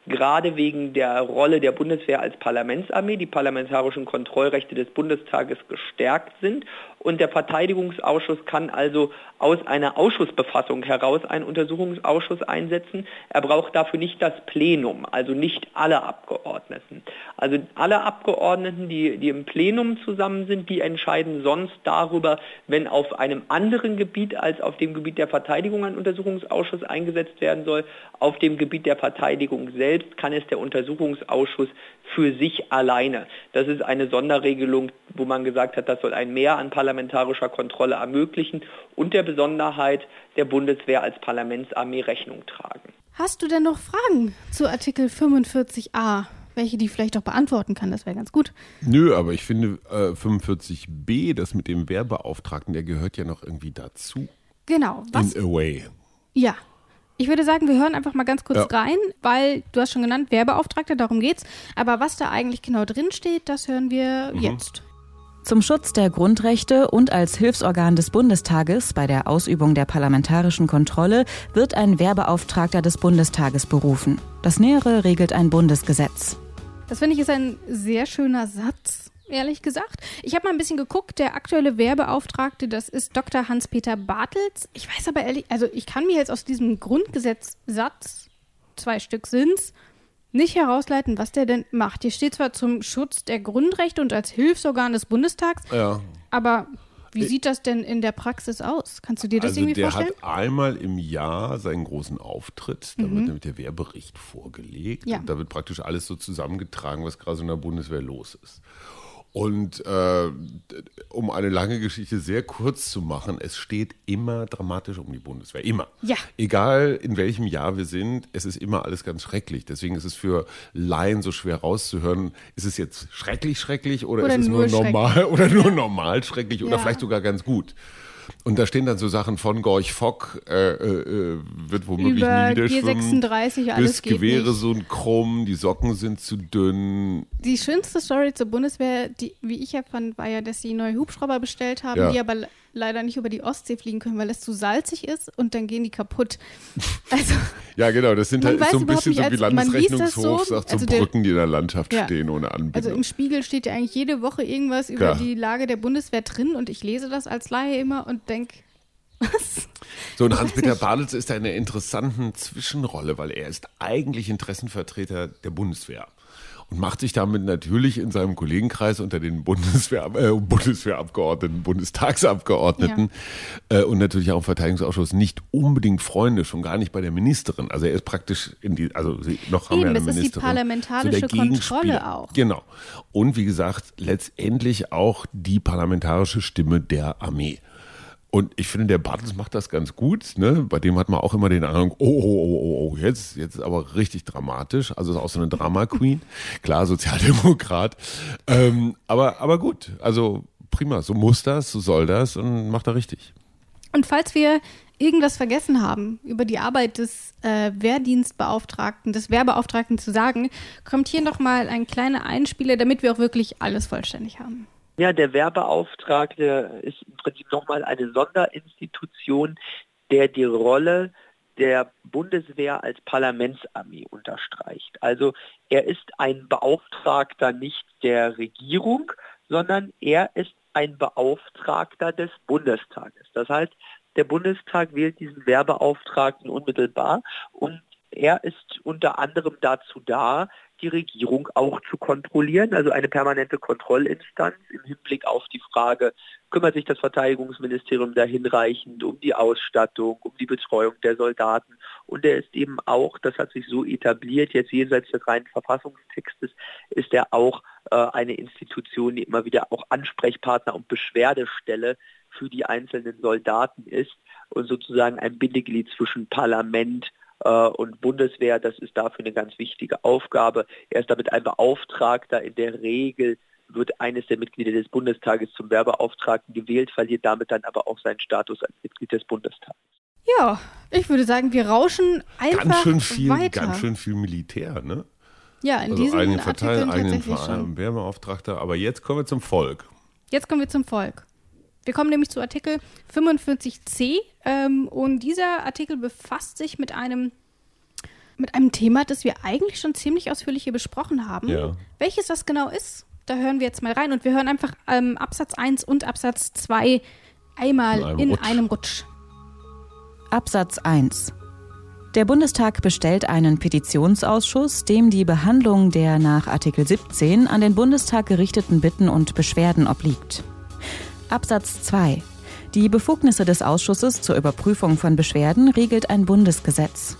gerade wegen der Rolle der Bundeswehr als Parlamentsarmee die parlamentarischen Kontrollrechte des Bundestages gestärkt sind und der Verteidigungsausschuss kann also aus einer Ausschussbefassung heraus einen Untersuchungsausschuss einsetzen. Er braucht dafür nicht das Plenum, also nicht alle Abgeordneten. Also alle Abgeordneten, die, die im Plenum zusammen sind, die entscheiden sonst darüber, wenn auf einem anderen Gebiet als auf dem Gebiet der Verteidigung ein Untersuchungsausschuss eingesetzt werden soll. Auf dem Gebiet der Verteidigung selbst kann es der Untersuchungsausschuss für sich alleine. Das ist eine Sonderregelung, wo man gesagt hat, das soll ein Mehr an parlamentarischer Kontrolle ermöglichen und der Besonderheit der Bundeswehr als Parlamentsarmee Rechnung tragen. Hast du denn noch Fragen zu Artikel 45a? Welche die vielleicht auch beantworten kann, das wäre ganz gut. Nö, aber ich finde äh, 45b, das mit dem Wehrbeauftragten, der gehört ja noch irgendwie dazu. Genau. Was? In a way. Ja, ich würde sagen, wir hören einfach mal ganz kurz ja. rein, weil du hast schon genannt, Werbeauftragter, darum geht's. Aber was da eigentlich genau drin steht, das hören wir mhm. jetzt. Zum Schutz der Grundrechte und als Hilfsorgan des Bundestages bei der Ausübung der parlamentarischen Kontrolle wird ein Werbeauftragter des Bundestages berufen. Das Nähere regelt ein Bundesgesetz. Das finde ich ist ein sehr schöner Satz ehrlich gesagt. Ich habe mal ein bisschen geguckt, der aktuelle Werbeauftragte, das ist Dr. Hans-Peter Bartels. Ich weiß aber ehrlich, also ich kann mir jetzt aus diesem Grundgesetzsatz, zwei Stück sind's, nicht herausleiten, was der denn macht. Hier steht zwar zum Schutz der Grundrechte und als Hilfsorgan des Bundestags, ja. aber wie sieht das denn in der Praxis aus? Kannst du dir das also irgendwie der vorstellen? Der hat einmal im Jahr seinen großen Auftritt. Da mhm. wird nämlich der Wehrbericht vorgelegt. Ja. Und da wird praktisch alles so zusammengetragen, was gerade in der Bundeswehr los ist. Und äh, um eine lange Geschichte sehr kurz zu machen, es steht immer dramatisch um die Bundeswehr. Immer. Ja. Egal in welchem Jahr wir sind, es ist immer alles ganz schrecklich. Deswegen ist es für Laien so schwer rauszuhören, ist es jetzt schrecklich schrecklich oder, oder ist es nur normal oder nur normal schrecklich ja. oder vielleicht sogar ganz gut. Und da stehen dann so Sachen von Gorch Fock, äh, äh, wird womöglich Über nie wieder schwimmen. G36, alles Das geht Gewehre so ein krumm, die Socken sind zu dünn. Die schönste Story zur Bundeswehr, die, wie ich ja fand, war ja, dass sie neue Hubschrauber bestellt haben, Ja. die aber leider nicht über die Ostsee fliegen können, weil es zu salzig ist und dann gehen die kaputt. Also, Ja, genau, das sind halt so ein bisschen so wie als- man liest das Landesrechnungshof, so, sagt so also der- Brücken, die in der Landschaft Ja. stehen ohne Anbindung. also im Spiegel steht ja eigentlich jede Woche irgendwas über Klar. die Lage der Bundeswehr drin und ich lese das als Laie immer und denke, was? So, und Hans-Peter. Bartels ist da in einer interessanten Zwischenrolle, weil er ist eigentlich Interessenvertreter der Bundeswehr und macht sich damit natürlich in seinem Kollegenkreis unter den Bundeswehr, äh, Bundeswehrabgeordneten, Bundestagsabgeordneten äh, und natürlich auch im Verteidigungsausschuss nicht unbedingt Freunde, schon gar nicht bei der Ministerin. Also er ist praktisch in die, also sie, noch haben wir Eben, eine es ist die Ministerin. parlamentarische der Kontrolle auch. Genau. Und wie gesagt, letztendlich auch die parlamentarische Stimme der Armee. Und ich finde, der Bartels macht das ganz gut. Ne? Bei dem hat man auch immer den Eindruck, oh, oh, oh, oh, oh, jetzt, jetzt ist aber richtig dramatisch. Also ist auch so eine Drama-Queen. Klar, Sozialdemokrat. Ähm, aber, aber gut, also prima. So muss das, so soll das und macht er richtig. Und falls wir irgendwas vergessen haben, über die Arbeit des äh, Wehrdienstbeauftragten, des Wehrbeauftragten zu sagen, kommt hier nochmal ein kleiner Einspieler, damit wir auch wirklich alles vollständig haben. Ja, der Werbeauftragte ist im Prinzip nochmal eine Sonderinstitution, der die Rolle der Bundeswehr als Parlamentsarmee unterstreicht. Also er ist ein Beauftragter nicht der Regierung, sondern er ist ein Beauftragter des Bundestages. Das heißt, der Bundestag wählt diesen Werbeauftragten unmittelbar und er ist unter anderem dazu da, die Regierung auch zu kontrollieren, also eine permanente Kontrollinstanz im Hinblick auf die Frage, kümmert sich das Verteidigungsministerium da hinreichend um die Ausstattung, um die Betreuung der Soldaten. Und er ist eben auch, das hat sich so etabliert, jetzt jenseits des reinen Verfassungstextes, ist er auch äh, eine Institution, die immer wieder auch Ansprechpartner und Beschwerdestelle für die einzelnen Soldaten ist und sozusagen ein Bindeglied zwischen Parlament und Bundeswehr. Das ist dafür eine ganz wichtige Aufgabe. Er ist damit ein Beauftragter. In der Regel wird eines der Mitglieder des Bundestages zum Werbeauftragten gewählt, verliert damit dann aber auch seinen Status als Mitglied des Bundestages. Ja, ich würde sagen, wir rauschen einfach Ganz schön viel, weiter. ganz schön viel Militär, ne? ja, in Also diesen einen Verteiler, einen. Verein, Werbeauftragter. Aber jetzt kommen wir zum Volk. Jetzt kommen wir zum Volk. Wir kommen nämlich zu Artikel 45c ähm, und dieser Artikel befasst sich mit einem mit einem Thema, das wir eigentlich schon ziemlich ausführlich hier besprochen haben. Ja. Welches das genau ist, da hören wir jetzt mal rein und wir hören einfach ähm, Absatz 1 und Absatz 2 einmal In einem in Rutsch. einem Rutsch. Absatz 1 Der Bundestag bestellt einen Petitionsausschuss, dem die Behandlung der nach Artikel 17 an den Bundestag gerichteten Bitten und Beschwerden obliegt. Absatz 2 Die Befugnisse des Ausschusses zur Überprüfung von Beschwerden regelt ein Bundesgesetz.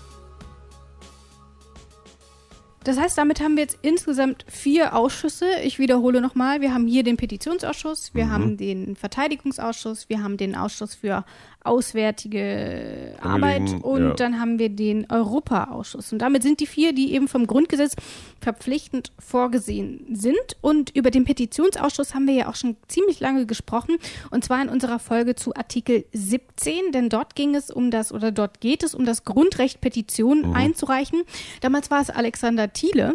Das heißt, damit haben wir jetzt insgesamt vier Ausschüsse. Ich wiederhole nochmal. Wir haben hier den Petitionsausschuss, wir haben den Verteidigungsausschuss, wir haben den Ausschuss für auswärtige Arbeit und ja. dann haben wir den Europaausschuss. Und damit sind die vier, die eben vom Grundgesetz verpflichtend vorgesehen sind. Und über den Petitionsausschuss haben wir ja auch schon ziemlich lange gesprochen. Und zwar in unserer Folge zu Artikel 17, denn dort ging es um das oder dort geht es um das Grundrecht, Petitionen Mhm. einzureichen. Damals war es Alexander Thiele.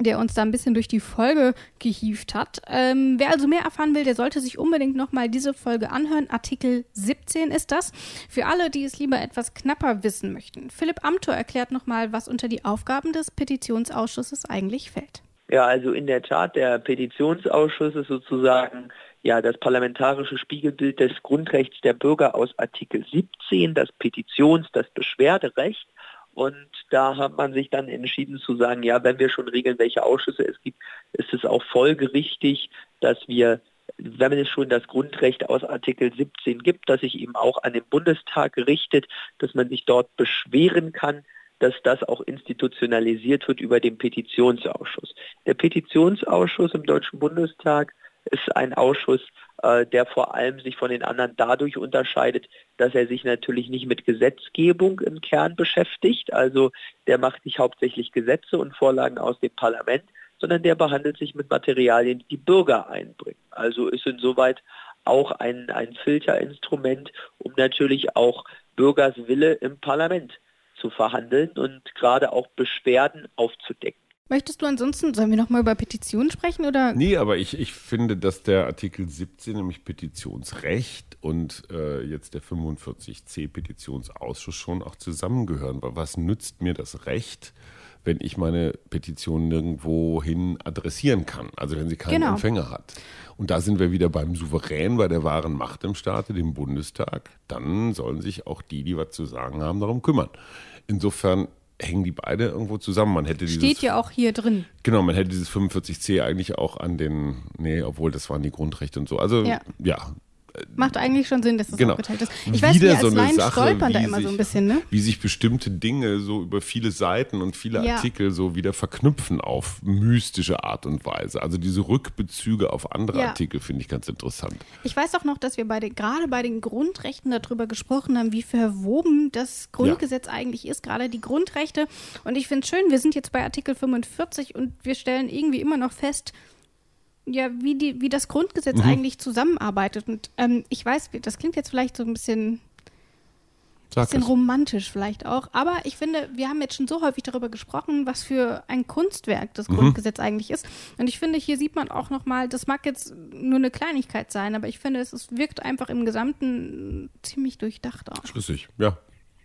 Der uns da ein bisschen durch die Folge gehievt hat. Ähm, wer also mehr erfahren will, der sollte sich unbedingt nochmal diese Folge anhören. Artikel 17 ist das. Für alle, die es lieber etwas knapper wissen möchten. Philipp Amthor erklärt nochmal, was unter die Aufgaben des Petitionsausschusses eigentlich fällt. Ja, also in der Tat, der Petitionsausschuss ist sozusagen ja das parlamentarische Spiegelbild des Grundrechts der Bürger aus Artikel 17, das Petitions-, das Beschwerderecht. Und da hat man sich dann entschieden zu sagen, ja, wenn wir schon regeln, welche Ausschüsse es gibt, ist es auch folgerichtig, dass wir, wenn es schon das Grundrecht aus Artikel 17 gibt, das sich eben auch an den Bundestag richtet, dass man sich dort beschweren kann, dass das auch institutionalisiert wird über den Petitionsausschuss. Der Petitionsausschuss im Deutschen Bundestag ist ein Ausschuss, äh, der vor allem sich von den anderen dadurch unterscheidet, dass er sich natürlich nicht mit Gesetzgebung im Kern beschäftigt, also der macht nicht hauptsächlich Gesetze und Vorlagen aus dem Parlament, sondern der behandelt sich mit Materialien, die die Bürger einbringen. Also ist insoweit auch ein, ein Filterinstrument, um natürlich auch Bürgers Wille im Parlament zu verhandeln und gerade auch Beschwerden aufzudecken. Möchtest du ansonsten, sollen wir nochmal über Petitionen sprechen oder? Nee, aber ich, ich finde, dass der Artikel 17, nämlich Petitionsrecht und äh, jetzt der 45c Petitionsausschuss schon auch zusammengehören. Weil was nützt mir das Recht, wenn ich meine Petition nirgendwo hin adressieren kann, also wenn sie keinen genau. Empfänger hat. Und da sind wir wieder beim Souverän, bei der wahren Macht im Staate, dem Bundestag. Dann sollen sich auch die, die was zu sagen haben, darum kümmern. Insofern hängen die beide irgendwo zusammen. Man hätte dieses, Steht ja auch hier drin. Genau, man hätte dieses 45c eigentlich auch an den, nee, obwohl das waren die Grundrechte und so. Also ja, ja Macht eigentlich schon Sinn, dass das genau. aufgeteilt ist. Ich weiß, wir als so Laien Sache, stolpern da immer sich, so ein bisschen, ne? Wie sich bestimmte Dinge so über viele Seiten und viele ja. Artikel so wieder verknüpfen auf mystische Art und Weise. Also diese Rückbezüge auf andere ja. Artikel finde ich ganz interessant. Ich weiß auch noch, dass wir bei den, gerade bei den Grundrechten darüber gesprochen haben, wie verwoben das Grundgesetz ja. eigentlich ist, gerade die Grundrechte. Und ich finde es schön, wir sind jetzt bei Artikel 45 und wir stellen irgendwie immer noch fest, ja, wie, die, wie das Grundgesetz mhm. eigentlich zusammenarbeitet. Und ähm, ich weiß, das klingt jetzt vielleicht so ein bisschen, bisschen romantisch vielleicht auch, aber ich finde, wir haben jetzt schon so häufig darüber gesprochen, was für ein Kunstwerk das mhm. Grundgesetz eigentlich ist. Und ich finde, hier sieht man auch nochmal, das mag jetzt nur eine Kleinigkeit sein, aber ich finde, es, es wirkt einfach im Gesamten ziemlich durchdacht auch. Schlüssig, ja.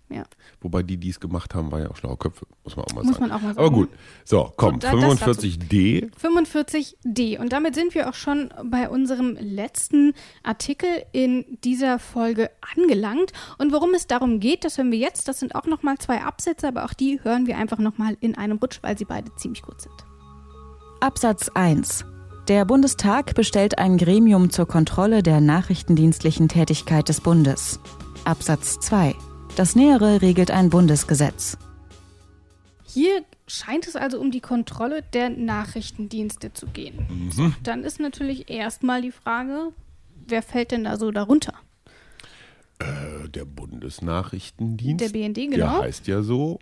Ja. Wobei die, die es gemacht haben, waren ja auch schlaue Köpfe, muss man auch mal muss sagen. Man auch mal sagen. Aber gut, so, komm, so, 45d. 45d. Und damit sind wir auch schon bei unserem letzten Artikel in dieser Folge angelangt. Und worum es darum geht, das hören wir jetzt. Das sind auch nochmal zwei Absätze, aber auch die hören wir einfach nochmal in einem Rutsch, weil sie beide ziemlich gut sind. Absatz 1. Der Bundestag bestellt ein Gremium zur Kontrolle der nachrichtendienstlichen Tätigkeit des Bundes. Absatz 2. Das Nähere regelt ein Bundesgesetz. Hier scheint es also um die Kontrolle der Nachrichtendienste zu gehen. Mhm. So, dann ist natürlich erstmal die Frage, wer fällt denn da so darunter? Äh, der Bundesnachrichtendienst. Der BND, genau. Der heißt ja so.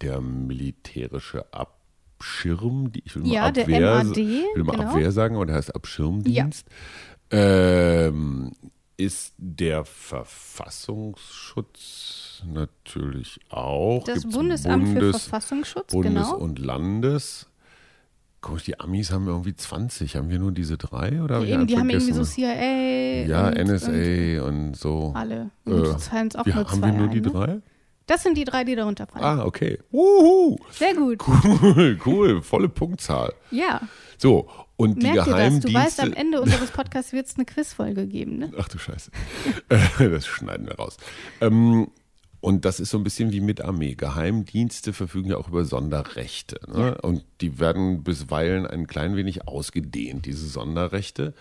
Der militärische Abschirm, ich will mal ja, Abwehr, der MAD, will mal genau. Abwehr sagen, aber der heißt Abschirmdienst. Ja. Ähm, ist der Verfassungsschutz natürlich auch. Das Gibt's Bundesamt Bundes, für Verfassungsschutz, Bundes genau. und Landes. Komisch, die Amis haben irgendwie 20. Haben wir nur diese drei? Oder ja, eben, die haben irgendwie so CIA. Ja, und, NSA und, und, so. Alle. Und äh, zahlen auch wir, nur haben wir nur die ne? drei? Das sind die drei, die darunter fallen. Ah, okay. Uhu. Sehr gut. Cool, cool. Volle Punktzahl. Ja. So, und die Merk Geheimdienste. Du weißt, am Ende unseres Podcasts wird es eine Quizfolge geben, ne? Ach du Scheiße. das schneiden wir raus. Ähm, und das ist so ein bisschen wie mit Armee. Geheimdienste verfügen ja auch über Sonderrechte. Ne? Und die werden bisweilen ein klein wenig ausgedehnt, diese Sonderrechte.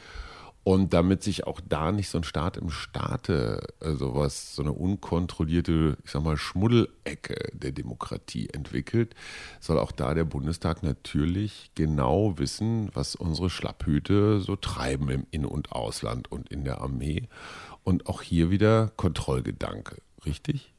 Und damit sich auch da nicht so ein Staat im Staate, also was, so eine unkontrollierte, ich sag mal, Schmuddelecke der Demokratie entwickelt, soll auch da der Bundestag natürlich genau wissen, was unsere Schlapphüte so treiben im In- und Ausland und in der Armee. Und auch hier wieder Kontrollgedanke, richtig?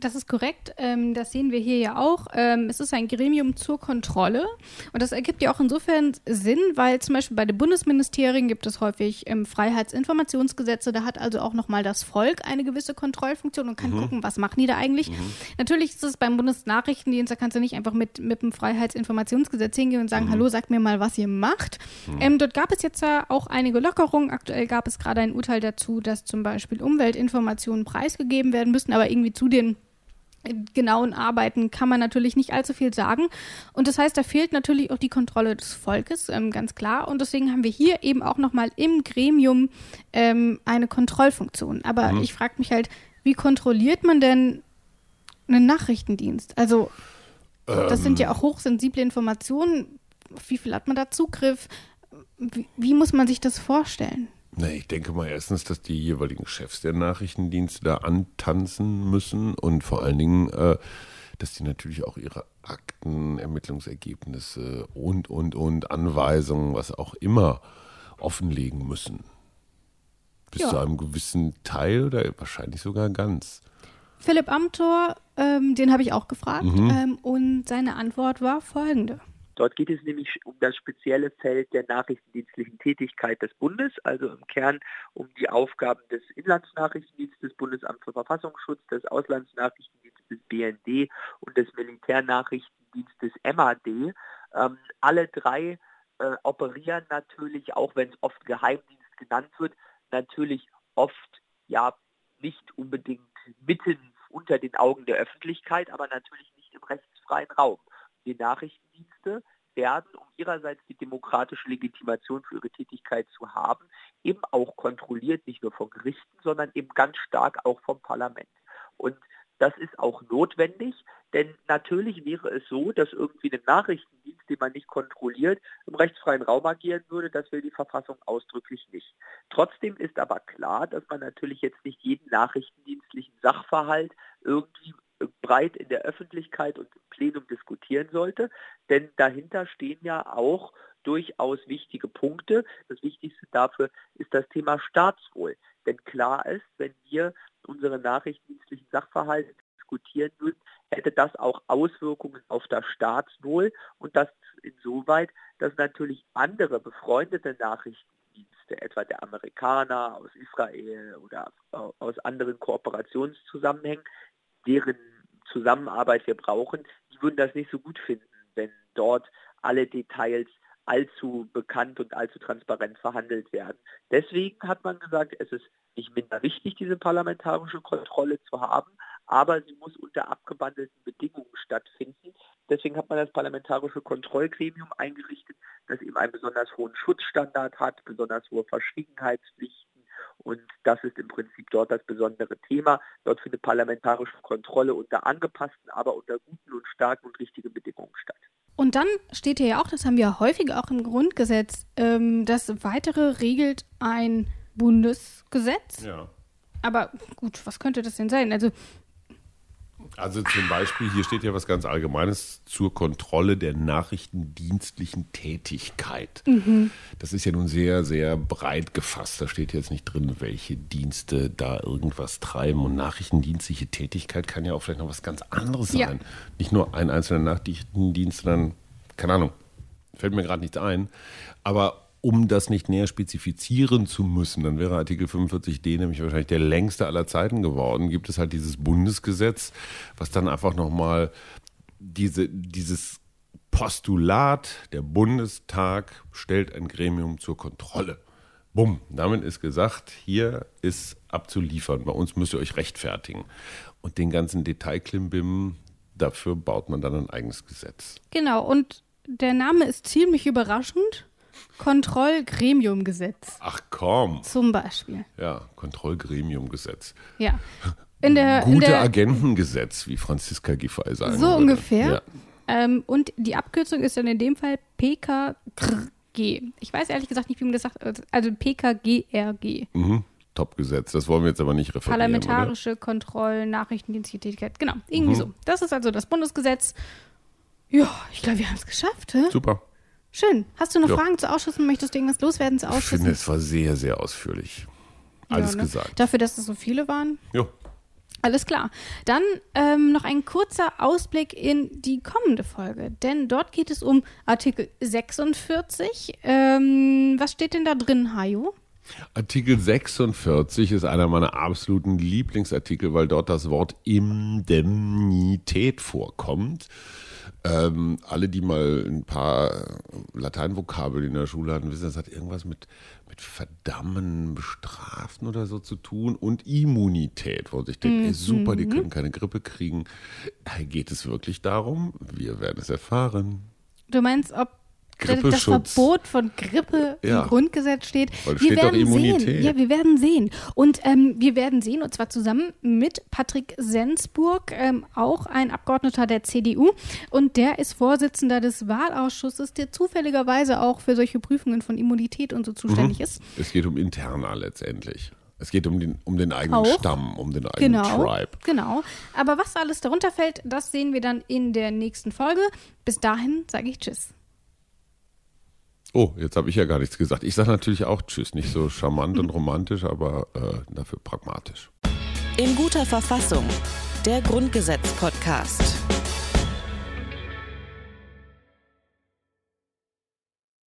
Das ist korrekt. Ähm, das sehen wir hier ja auch. Ähm, es ist ein Gremium zur Kontrolle. Und das ergibt ja auch insofern Sinn, weil zum Beispiel bei den Bundesministerien gibt es häufig ähm, Freiheitsinformationsgesetze. Da hat also auch nochmal das Volk eine gewisse Kontrollfunktion und kann mhm. gucken, was machen die da eigentlich. Mhm. Natürlich ist es beim Bundesnachrichtendienst, da kannst du nicht einfach mit, mit dem Freiheitsinformationsgesetz hingehen und sagen, mhm. hallo, sagt mir mal, was ihr macht. Mhm. Ähm, dort gab es jetzt ja auch einige Lockerungen. Aktuell gab es gerade ein Urteil dazu, dass zum Beispiel Umweltinformationen preisgegeben werden müssen, aber irgendwie zu den genauen Arbeiten kann man natürlich nicht allzu viel sagen. Und das heißt, da fehlt natürlich auch die Kontrolle des Volkes, ähm, ganz klar. Und deswegen haben wir hier eben auch nochmal im Gremium ähm, eine Kontrollfunktion. Aber mhm. ich frage mich halt, wie kontrolliert man denn einen Nachrichtendienst? Also, ähm. das sind ja ähm. auch hochsensible Informationen. Auf wie viel hat man da Zugriff? Wie, wie muss man sich das vorstellen? Nee, ich denke mal erstens, dass die jeweiligen Chefs der Nachrichtendienste da antanzen müssen und vor allen Dingen, äh, dass die natürlich auch ihre Akten, Ermittlungsergebnisse und, und, und Anweisungen, was auch immer, offenlegen müssen. Bis ja. zu einem gewissen Teil oder wahrscheinlich sogar ganz. Philipp Amthor, ähm, den habe ich auch gefragt mhm. ähm, und seine Antwort war folgende. Dort geht es nämlich um das spezielle Feld der nachrichtendienstlichen Tätigkeit des Bundes, also im Kern um die Aufgaben des Inlandsnachrichtendienstes, des Bundesamts für Verfassungsschutz, des Auslandsnachrichtendienstes BND und des Militärnachrichtendienstes MAD. Ähm, alle drei äh, operieren natürlich, auch wenn es oft Geheimdienst genannt wird, natürlich oft ja nicht unbedingt mitten unter den Augen der Öffentlichkeit, aber natürlich nicht im rechtsfreien Raum. Die Nachrichtendienste werden, um ihrerseits die demokratische Legitimation für ihre Tätigkeit zu haben, eben auch kontrolliert, nicht nur von Gerichten, sondern eben ganz stark auch vom Parlament. Und das ist auch notwendig, denn natürlich wäre es so, dass irgendwie ein Nachrichtendienst, den man nicht kontrolliert, im rechtsfreien Raum agieren würde. Das will die Verfassung ausdrücklich nicht. Trotzdem ist aber klar, dass man natürlich jetzt nicht jeden nachrichtendienstlichen Sachverhalt irgendwie breit in der Öffentlichkeit und im Plenum diskutieren sollte, denn dahinter stehen ja auch durchaus wichtige Punkte. Das Wichtigste dafür ist das Thema Staatswohl. Denn klar ist, wenn wir unsere nachrichtendienstlichen Sachverhalte diskutieren würden, hätte das auch Auswirkungen auf das Staatswohl und das insoweit, dass natürlich andere befreundete Nachrichtendienste, etwa der Amerikaner aus Israel oder aus anderen Kooperationszusammenhängen, deren Zusammenarbeit wir brauchen, die würden das nicht so gut finden, wenn dort alle Details allzu bekannt und allzu transparent verhandelt werden. Deswegen hat man gesagt, es ist nicht minder wichtig, diese parlamentarische Kontrolle zu haben, aber sie muss unter abgewandelten Bedingungen stattfinden. Deswegen hat man das parlamentarische Kontrollgremium eingerichtet, das eben einen besonders hohen Schutzstandard hat, besonders hohe Verschwiegenheitspflichten und das ist im Prinzip dort das besondere Thema. Dort findet parlamentarische Kontrolle unter angepassten, aber unter guten und starken und richtigen Bedingungen statt. Und dann steht hier ja auch, das haben wir häufig auch im Grundgesetz, ähm, das weitere regelt ein Bundesgesetz. Ja. Aber gut, was könnte das denn sein? Also also zum Beispiel, hier steht ja was ganz Allgemeines zur Kontrolle der nachrichtendienstlichen Tätigkeit. Mhm. Das ist ja nun sehr, sehr breit gefasst. Da steht jetzt nicht drin, welche Dienste da irgendwas treiben. Und nachrichtendienstliche Tätigkeit kann ja auch vielleicht noch was ganz anderes sein. Ja. Nicht nur ein einzelner Nachrichtendienst, sondern, keine Ahnung, fällt mir gerade nichts ein. Aber um das nicht näher spezifizieren zu müssen, dann wäre Artikel 45d nämlich wahrscheinlich der längste aller Zeiten geworden, gibt es halt dieses Bundesgesetz, was dann einfach nochmal diese, dieses Postulat, der Bundestag stellt ein Gremium zur Kontrolle. Bumm, damit ist gesagt, hier ist abzuliefern, bei uns müsst ihr euch rechtfertigen. Und den ganzen Detailklimbim, dafür baut man dann ein eigenes Gesetz. Genau, und der Name ist ziemlich überraschend. Kontrollgremiumgesetz. Ach komm. Zum Beispiel. Ja, Kontrollgremiumgesetz. Ja. In der, Gute in der, Agentengesetz, wie Franziska Giffey sagen So würde. ungefähr. Ja. Ähm, und die Abkürzung ist dann in dem Fall PKGRG. Ich weiß ehrlich gesagt nicht, wie man das sagt. Also PKGRG. Mhm. Top-Gesetz. Das wollen wir jetzt aber nicht referieren. Parlamentarische Kontrollen, Nachrichtendienstliche Tätigkeit. Genau, irgendwie mhm. so. Das ist also das Bundesgesetz. Ja, ich glaube, wir haben es geschafft. Hä? Super. Schön. Hast du noch ja. Fragen zu Ausschüssen? Möchtest du irgendwas loswerden zu Ausschüssen? Ich finde, es war sehr, sehr ausführlich. Alles ja, ne? gesagt. Dafür, dass es so viele waren? Ja. Alles klar. Dann ähm, noch ein kurzer Ausblick in die kommende Folge, denn dort geht es um Artikel 46. Ähm, was steht denn da drin, Hajo? Artikel 46 ist einer meiner absoluten Lieblingsartikel, weil dort das Wort Indemnität vorkommt. Ähm, alle, die mal ein paar Lateinvokabeln in der Schule hatten, wissen, das hat irgendwas mit, mit Verdammen, Bestrafen oder so zu tun und Immunität, wo sich denkt, mhm. super, die können keine Grippe kriegen. Geht es wirklich darum? Wir werden es erfahren. Du meinst, ob das Verbot von Grippe ja. im Grundgesetz steht. Weil wir werden sehen. Ja, wir werden sehen. Und ähm, wir werden sehen, und zwar zusammen mit Patrick Sensburg, ähm, auch ein Abgeordneter der CDU. Und der ist Vorsitzender des Wahlausschusses, der zufälligerweise auch für solche Prüfungen von Immunität und so zuständig mhm. ist. Es geht um Interna letztendlich. Es geht um den, um den eigenen auch. Stamm, um den eigenen genau, Tribe. Genau. Aber was alles darunter fällt, das sehen wir dann in der nächsten Folge. Bis dahin sage ich Tschüss. Oh, jetzt habe ich ja gar nichts gesagt. Ich sage natürlich auch Tschüss. Nicht so charmant und romantisch, aber äh, dafür pragmatisch. In guter Verfassung. Der Grundgesetz-Podcast.